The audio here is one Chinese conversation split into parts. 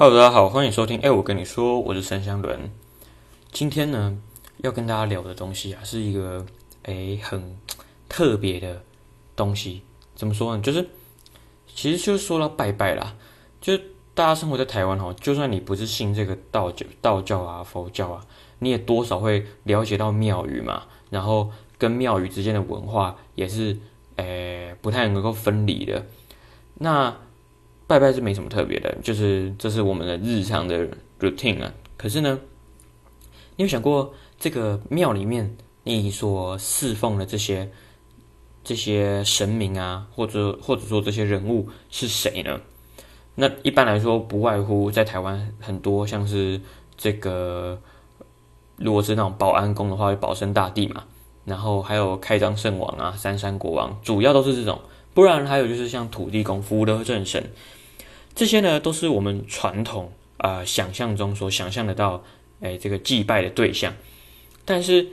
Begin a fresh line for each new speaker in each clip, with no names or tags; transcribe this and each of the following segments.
Hello，大家好，欢迎收听。哎，我跟你说，我是陈香伦。今天呢，要跟大家聊的东西啊，是一个哎很特别的东西。怎么说呢？就是其实就说到拜拜啦。就大家生活在台湾哈，就算你不是信这个道教、道教啊、佛教啊，你也多少会了解到庙宇嘛。然后跟庙宇之间的文化也是哎不太能够分离的。那拜拜是没什么特别的，就是这是我们的日常的 routine 啊。可是呢，你有想过这个庙里面你所侍奉的这些这些神明啊，或者或者说这些人物是谁呢？那一般来说，不外乎在台湾很多像是这个，如果是那种保安宫的话，保生大帝嘛，然后还有开漳圣王啊、三山国王，主要都是这种。不然还有就是像土地公、福德正神。这些呢，都是我们传统啊、想象中所想象得到，哎，这个祭拜的对象。但是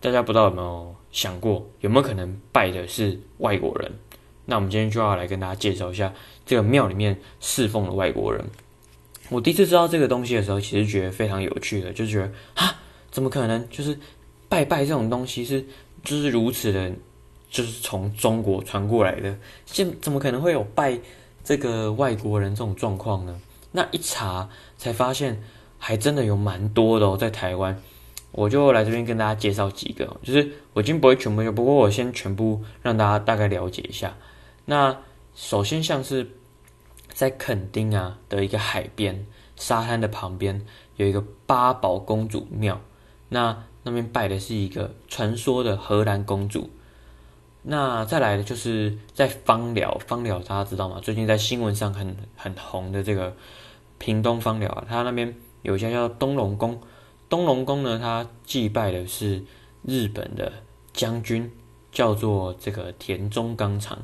大家不知道有没有想过，有没有可能拜的是外国人？那我们今天就要来跟大家介绍一下这个庙里面侍奉的外国人。我第一次知道这个东西的时候，其实觉得非常有趣的，就觉得啊，怎么可能？就是拜拜这种东西是就是如此的，就是从中国传过来的，现怎么可能会有拜？这个外国人这种状况呢，那一查才发现，还真的有蛮多的哦，在台湾，我就来这边跟大家介绍几个，就是我今天不会全部有，不过我先全部让大家大概了解一下。那首先像是在垦丁啊的一个海边沙滩的旁边有一个八宝公主庙，那那边拜的是一个传说的荷兰公主。那再来的就是在芳寮，芳寮大家知道吗？最近在新闻上很很红的这个屏东方寮啊，它那边有一家叫东龙宫，东龙宫呢，它祭拜的是日本的将军，叫做这个田中刚长，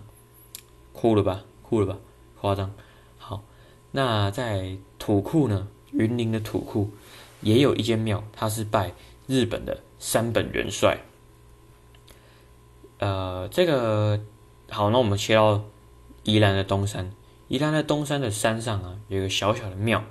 酷了吧？酷了吧？夸张。好，那在土库呢，云林的土库也有一间庙，它是拜日本的山本元帅。呃，这个好，那我们切到宜兰的东山。宜兰的东山的山上啊，有一个小小的庙，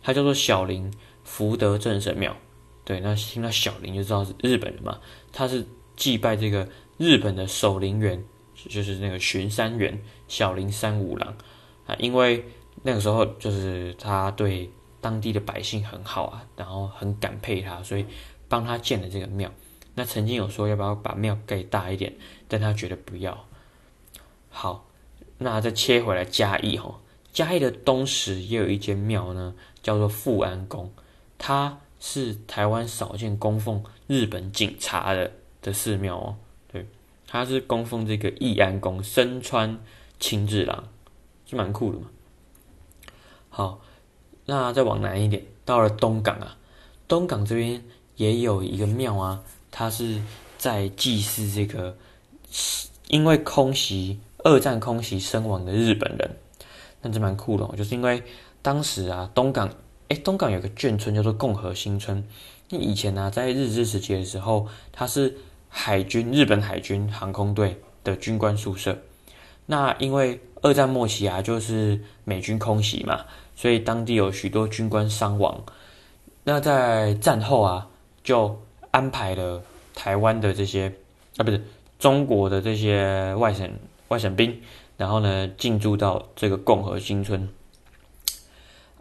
它叫做小林福德正神庙。对，那听到小林就知道是日本人嘛。他是祭拜这个日本的守陵员，就是那个巡山员小林三五郎啊。因为那个时候就是他对当地的百姓很好啊，然后很感佩他，所以帮他建了这个庙。那曾经有说要不要把庙盖大一点，但他觉得不要。好，那再切回来嘉义哈，嘉义的东石也有一间庙呢，叫做富安宫，它是台湾少见供奉日本警察的的寺庙哦。对，它是供奉这个义安宫身穿青治郎，是蛮酷的嘛。好，那再往南一点，到了东港啊，东港这边也有一个庙啊。他是在祭祀这个因为空袭二战空袭身亡的日本人，那这蛮酷的哦。就是因为当时啊，东港哎，东港有个眷村叫做共和新村。那以前呢，啊，在日治时期的时候，它是海军日本海军航空队的军官宿舍。那因为二战末期啊，就是美军空袭嘛，所以当地有许多军官伤亡。那在战后啊，就安排了台湾的这些啊，不是中国的这些外省外省兵，然后呢进驻到这个共和新村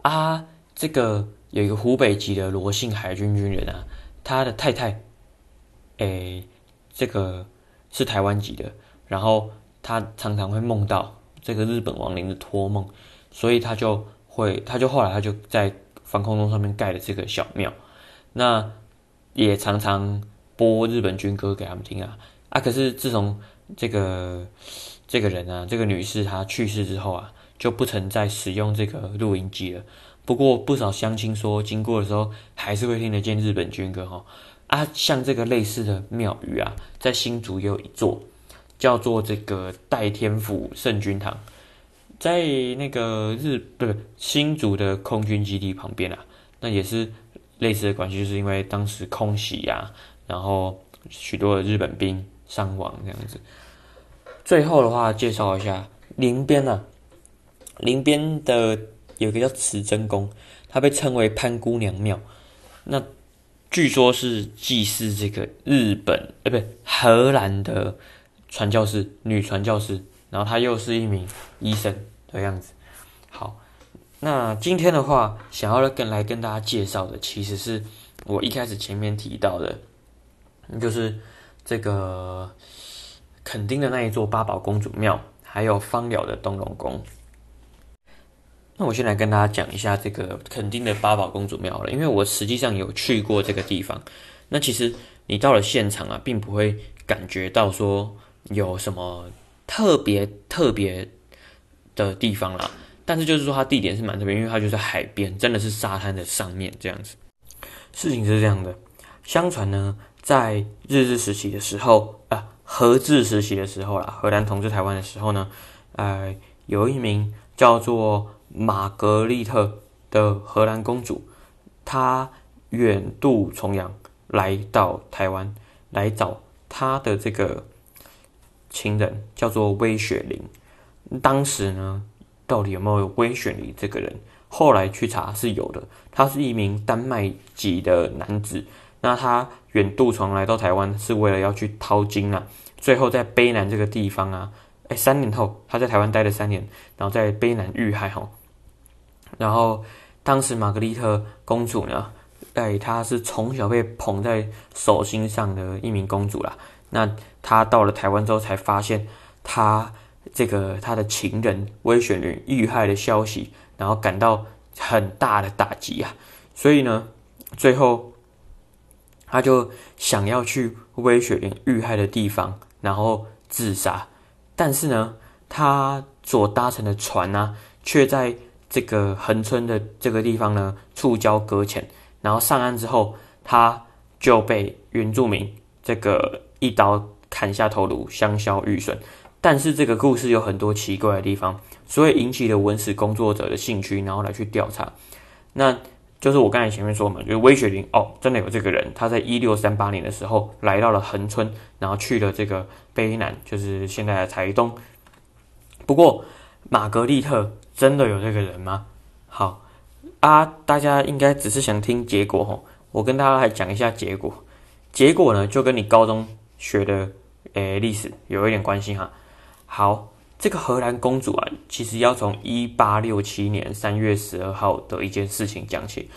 啊。这个有一个湖北籍的罗姓海军军人啊，他的太太，诶，这个是台湾籍的，然后他常常会梦到这个日本亡灵的托梦，所以他就会，他就后来他就在防空洞上面盖了这个小庙，那。也常常播日本军歌给他们听啊啊！可是自从这个这个人啊，这个女士她去世之后啊，就不曾再使用这个录音机了。不过不少乡亲说，经过的时候还是会听得见日本军歌哈啊！像这个类似的庙宇啊，在新竹也有一座，叫做这个代天府圣君堂，在那个日不是新竹的空军基地旁边啊，那也是。类似的关系，就是因为当时空袭呀、啊，然后许多的日本兵伤亡这样子。最后的话，介绍一下林边啊，林边的有一个叫慈真宫，它被称为潘姑娘庙。那据说是祭祀这个日本，呃，不对，荷兰的传教士，女传教士，然后她又是一名医生的样子。好，那今天的话，想要跟来跟大家介绍的，其实是我一开始前面提到的，就是这个垦丁的那一座八宝公主庙，还有芳寮的东龙宫。那我先来跟大家讲一下这个垦丁的八宝公主庙了，因为我实际上有去过这个地方。那其实你到了现场啊，并不会感觉到说有什么特别特别的地方啦。但是就是说它地点是蛮特别，因为它就在海边，真的是沙滩的上面这样子。事情是这样的，相传呢，在日治时期的时候啊，荷治时期的时候啦，荷兰统治台湾的时候呢，呃，有一名叫做玛格丽特的荷兰公主，她远渡重洋来到台湾，来找她的这个情人，叫做威雪琳。当时呢，到底有没有威雪琳这个人？后来去查是有的，他是一名丹麦籍的男子。那他远渡重来到台湾，是为了要去淘金啊。最后在卑南这个地方啊，哎，三年后他在台湾待了三年，然后在卑南遇害哈。然后，当时玛格丽特公主呢，哎，她是从小被捧在手心上的一名公主啦。那她到了台湾之后，才发现她这个他的情人威雪琳遇害的消息，然后感到很大的打击啊。所以呢，最后他就想要去威雪琳遇害的地方，然后自杀。但是呢，他所搭乘的船呢、啊，却在这个横村的这个地方呢，触礁搁浅，然后上岸之后，他就被原住民这个一刀砍下头颅，香消玉损。但是这个故事有很多奇怪的地方，所以引起了文史工作者的兴趣，然后来去调查。那就是我刚才前面说嘛，就是威雪林哦，真的有这个人，他在一六三八年的时候来到了恒春，然后去了这个卑南，就是现在的台东。不过玛格丽特。真的有这个人吗？好啊，大家应该只是想听结果吼，我跟大家来讲一下结果。结果呢，就跟你高中学的诶历史有一点关系哈。好，这个荷兰公主啊，其实要从一八六七年三月十二号的一件事情讲起。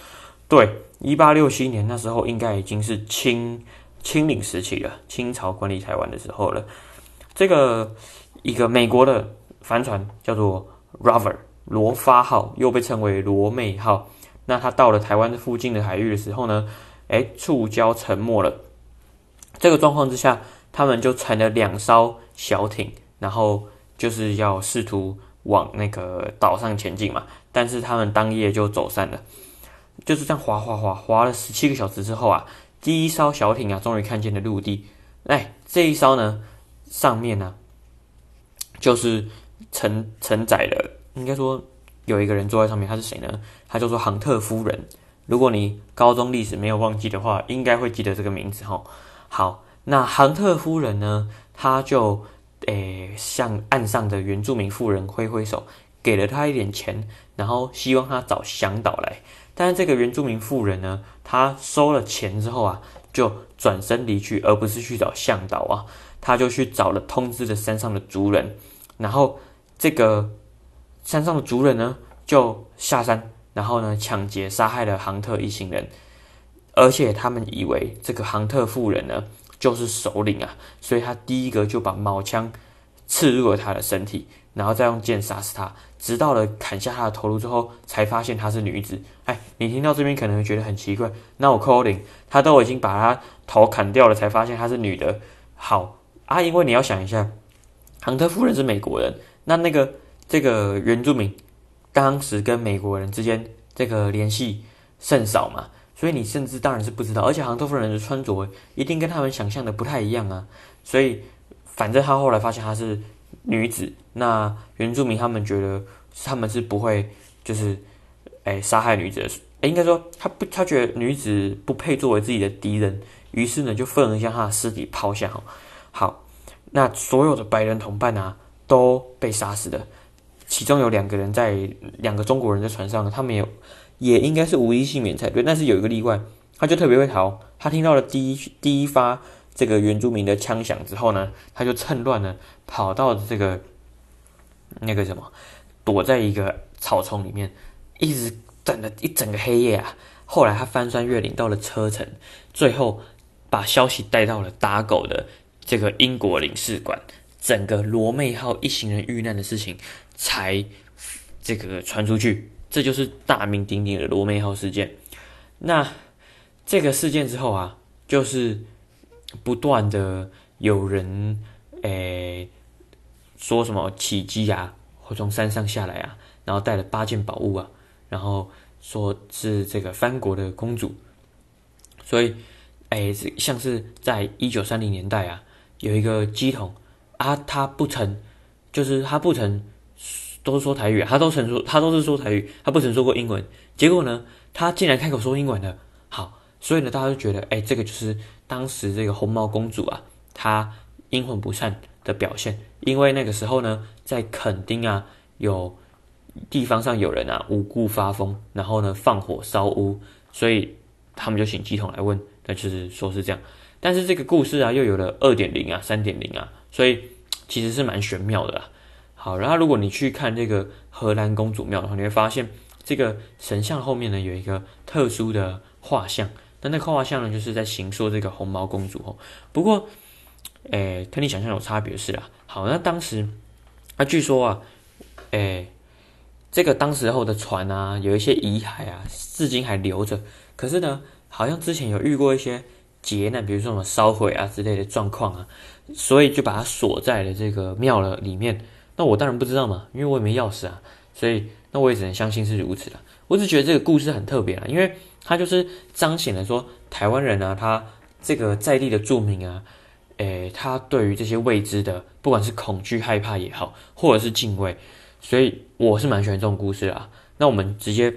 对，一八六七年那时候应该已经是清清领时期了，清朝管理台湾的时候了。这个一个美国的帆船叫做 Rover。罗发号又被称为罗妹号，那他到了台湾附近的海域的时候呢，哎，触礁沉没了。这个状况之下，他们就乘了两艘小艇，然后就是要试图往那个岛上前进嘛。但是他们当夜就走散了，就是这样划划划划了十七个小时之后啊，第一艘小艇啊，终于看见了陆地。哎，这一艘呢，上面呢、啊，就是承承载了。应该说有一个人坐在上面，他是谁呢？他叫做杭特夫人。如果你高中历史没有忘记的话，应该会记得这个名字哈。好，那杭特夫人呢，他就诶向岸上的原住民妇人挥挥手，给了他一点钱，然后希望他找向导来。但是这个原住民妇人呢，他收了钱之后啊，就转身离去，而不是去找向导啊，他就去找了通知的山上的族人，然后这个。山上的族人呢，就下山，然后呢，抢劫杀害了杭特一行人，而且他们以为这个杭特妇人呢就是首领啊，所以他第一个就把矛枪刺入了他的身体，然后再用剑杀死他，直到了砍下他的头颅之后，才发现她是女子。哎，你听到这边可能会觉得很奇怪，那我 calling 他都已经把他头砍掉了，才发现她是女的。好啊，因为你要想一下，杭特夫人是美国人，那那个。这个原住民当时跟美国人之间这个联系甚少嘛，所以你甚至当然是不知道。而且杭州夫人的穿着一定跟他们想象的不太一样啊，所以反正他后来发现她是女子，那原住民他们觉得他们是不会就是诶杀害女子的，诶应该说他不他觉得女子不配作为自己的敌人，于是呢就愤而将她的尸体抛下。好，那所有的白人同伴啊都被杀死了。其中有两个人在两个中国人在船上，他们也也应该是无一幸免才对。但是有一个例外，他就特别会逃。他听到了第一第一发这个原住民的枪响之后呢，他就趁乱呢跑到这个那个什么，躲在一个草丛里面，一直等了一整个黑夜啊。后来他翻山越岭到了车臣，最后把消息带到了打狗的这个英国领事馆，整个罗妹号一行人遇难的事情才这个传出去，这就是大名鼎鼎的罗妹号事件。那这个事件之后啊，就是不断的有人诶说什么起机啊，或从山上下来啊，然后带了八件宝物啊，然后。说是这个藩国的公主，所以，哎，像是在一九三零年代啊，有一个乩童啊，他不曾，就是他不曾都是说台语，他都曾说，他都是说台语，他不曾说过英文。结果呢，他竟然开口说英文了。好，所以呢，大家就觉得，哎，这个就是当时这个红毛公主啊，她阴魂不散的表现。因为那个时候呢，在垦丁啊，有。地方上有人啊无故发疯，然后呢放火烧屋，所以他们就请乩童来问，那就是说是这样。但是这个故事啊又有了二点零啊、三点零啊，所以其实是蛮玄妙的啦。好，然后如果你去看这个荷兰公主庙的话，你会发现这个神像后面呢有一个特殊的画像，那那个画像呢就是在形塑这个红毛公主哦。不过，诶，跟你想象有差别是啦。好，那当时啊，据说啊，诶。这个当时候的船啊，有一些遗骸啊，至今还留着。可是呢，好像之前有遇过一些劫难，比如说什么烧毁啊之类的状况啊，所以就把它锁在了这个庙了里面。那我当然不知道嘛，因为我也没钥匙啊，所以那我也只能相信是如此了。我只觉得这个故事很特别啊，因为它就是彰显了说台湾人啊，他这个在地的住民啊，诶，他对于这些未知的，不管是恐惧、害怕也好，或者是敬畏。所以我是蛮喜欢这种故事啊。那我们直接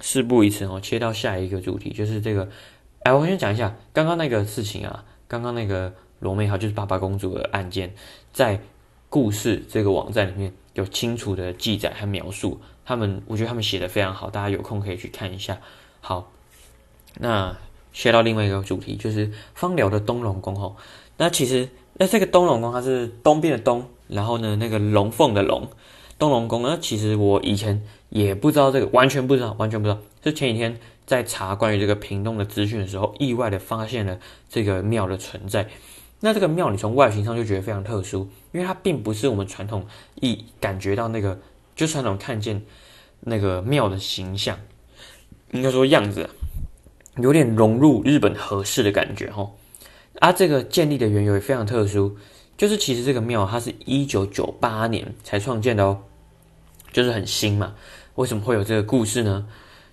事不宜迟哦，切到下一个主题，就是这个。哎，我先讲一下刚刚那个事情啊，刚刚那个罗妹号就是八八公主的案件，在故事这个网站里面有清楚的记载和描述。他们，我觉得他们写的非常好，大家有空可以去看一下。好，那切到另外一个主题，就是方寮的东龙宫吼。那其实，那这个东龙宫它是东边的东，然后呢，那个龙凤的龙。东龙宫，那其实我以前也不知道这个，完全不知道，完全不知道。是前几天在查关于这个屏东的资讯的时候，意外的发现了这个庙的存在。那这个庙，你从外形上就觉得非常特殊，因为它并不是我们传统一感觉到那个，就传统看见那个庙的形象，应该说样子有点融入日本和式的感觉哈。啊，这个建立的缘由也非常特殊。就是其实这个庙它是一九九八年才创建的哦，就是很新嘛。为什么会有这个故事呢？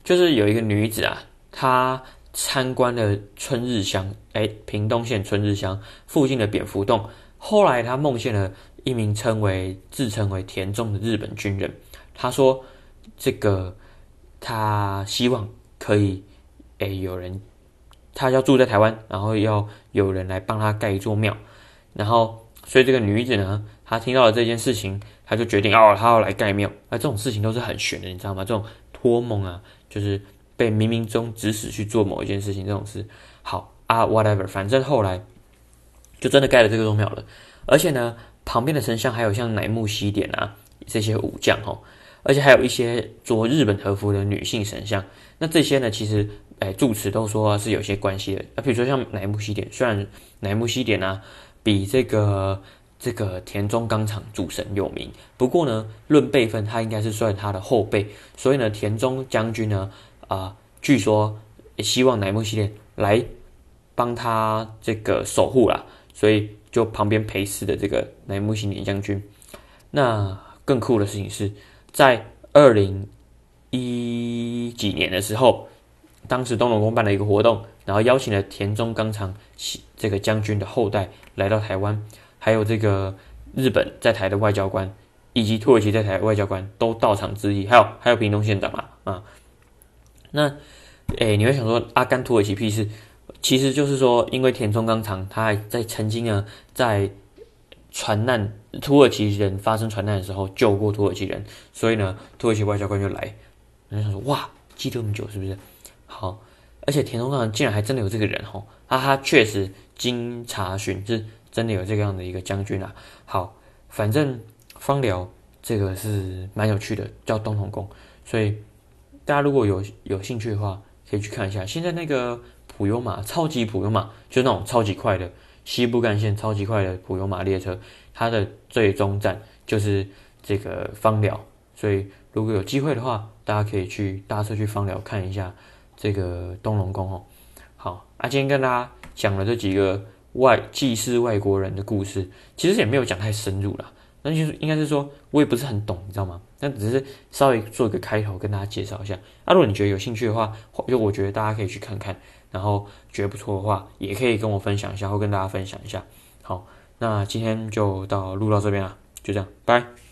就是有一个女子啊，她参观了春日乡，哎，屏东县春日乡附近的蝙蝠洞。后来他梦见了一名称为自称为田中的日本军人，他说这个他希望可以，哎，有人他要住在台湾，然后要有人来帮他盖一座庙，然后。所以这个女子呢，她听到了这件事情，她就决定哦，她要来盖庙。那这种事情都是很玄的，你知道吗？这种托梦啊，就是被冥冥中指使去做某一件事情，这种事。好啊，whatever，反正后来就真的盖了这个宗庙了。而且呢，旁边的神像还有像乃木希典啊这些武将哦，而且还有一些着日本和服的女性神像。那这些呢，其实哎，住持都说是有些关系的。啊，比如说像乃木希典，虽然乃木希典呢、啊。比这个这个田中钢厂主神有名，不过呢，论辈分，他应该是算他的后辈，所以呢，田中将军呢，啊、据说希望乃木希典来帮他这个守护啦，所以就旁边陪侍的这个乃木希典将军。那更酷的事情是在二零一几年的时候，当时东龙宫办了一个活动，然后邀请了田中纲长这个将军的后代。来到台湾，还有这个日本在台的外交官，以及土耳其在台的外交官都到场致意，还有还有屏东县长啊啊，那诶，你会想说阿甘土耳其屁事？其实就是说，因为田中纲长他还在曾经呢，在船难，土耳其人发生船难的时候救过土耳其人，所以呢，土耳其外交官就来，人家想说哇，记得这么久是不是？好，而且田中上竟然还真的有这个人吼，啊，他确实经查询是真的有这个样的一个将军啊。好，反正芳寮这个是蛮有趣的，叫东同宫，所以大家如果有有兴趣的话，可以去看一下。现在那个普悠玛，超级普悠玛，就那种超级快的。西部干线超级快的普悠玛列车，它的最终站就是这个芳寮，所以如果有机会的话，大家可以去搭车去芳寮看一下这个东龙宫哦。好，啊，今天跟大家讲了这几个外祭祀外国人的故事，其实也没有讲太深入啦，那就是应该是说我也不是很懂，你知道吗？那只是稍微做一个开头跟大家介绍一下。啊，如果你觉得有兴趣的话，就我觉得大家可以去看看。然后觉得不错的话，也可以跟我分享一下，或跟大家分享一下。好，那今天就到录到这边了，就这样，拜。